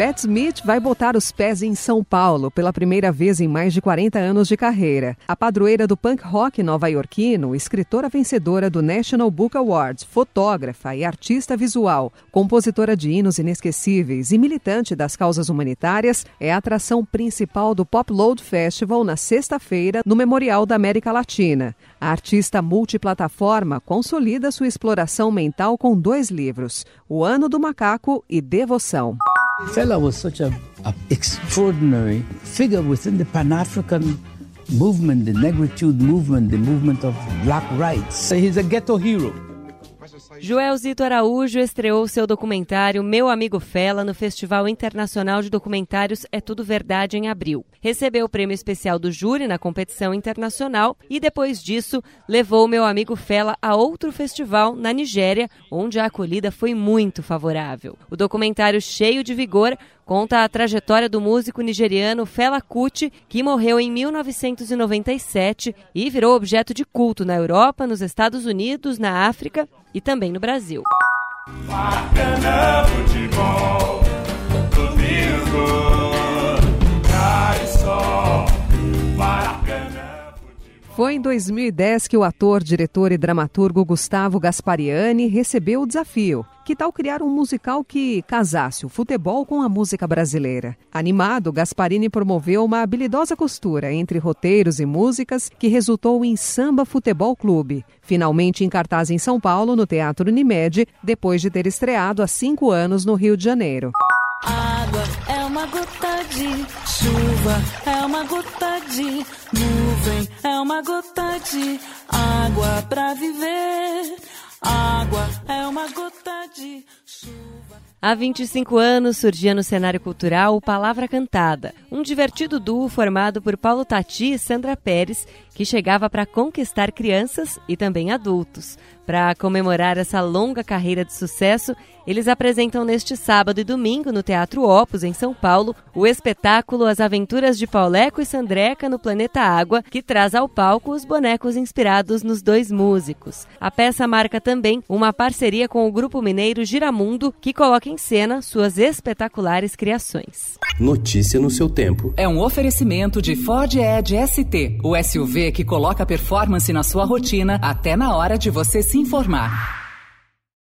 Pat Smith vai botar os pés em São Paulo pela primeira vez em mais de 40 anos de carreira. A padroeira do punk rock nova-iorquino, escritora vencedora do National Book Awards, fotógrafa e artista visual, compositora de hinos inesquecíveis e militante das causas humanitárias, é a atração principal do Pop Load Festival na sexta-feira no Memorial da América Latina. A artista multiplataforma consolida sua exploração mental com dois livros: O Ano do Macaco e Devoção. Fela was such a, a extraordinary figure within the Pan-African movement, the negritude movement, the movement of black rights. He's a ghetto hero. Joelzito Araújo estreou seu documentário Meu Amigo Fela no Festival Internacional de Documentários É Tudo Verdade em abril. Recebeu o prêmio especial do júri na competição internacional e depois disso levou Meu Amigo Fela a outro festival na Nigéria, onde a acolhida foi muito favorável. O documentário cheio de vigor conta a trajetória do músico nigeriano Fela Kuti, que morreu em 1997 e virou objeto de culto na Europa, nos Estados Unidos, na África e também no Brasil. Bacana Foi em 2010 que o ator, diretor e dramaturgo Gustavo Gaspariani recebeu o desafio. Que tal criar um musical que casasse o futebol com a música brasileira? Animado, Gasparini promoveu uma habilidosa costura entre roteiros e músicas que resultou em Samba Futebol Clube, finalmente em cartaz em São Paulo, no Teatro Unimed, depois de ter estreado há cinco anos no Rio de Janeiro. Água é uma gota de chuva, é uma gota de nuvem, é uma gota de água pra viver. Água é uma gota de chuva. Há 25 anos surgia no cenário cultural o Palavra Cantada, um divertido duo formado por Paulo Tati e Sandra Pérez, que chegava para conquistar crianças e também adultos. Para comemorar essa longa carreira de sucesso, eles apresentam neste sábado e domingo no Teatro Opus, em São Paulo, o espetáculo As Aventuras de Pauleco e Sandreca no Planeta Água, que traz ao palco os bonecos inspirados nos dois músicos. A peça marca também uma parceria com o grupo mineiro Giramundo, que coloca em cena suas espetaculares criações. Notícia no seu tempo. É um oferecimento de Ford Edge ST, o SUV que coloca performance na sua rotina até na hora de você se informar.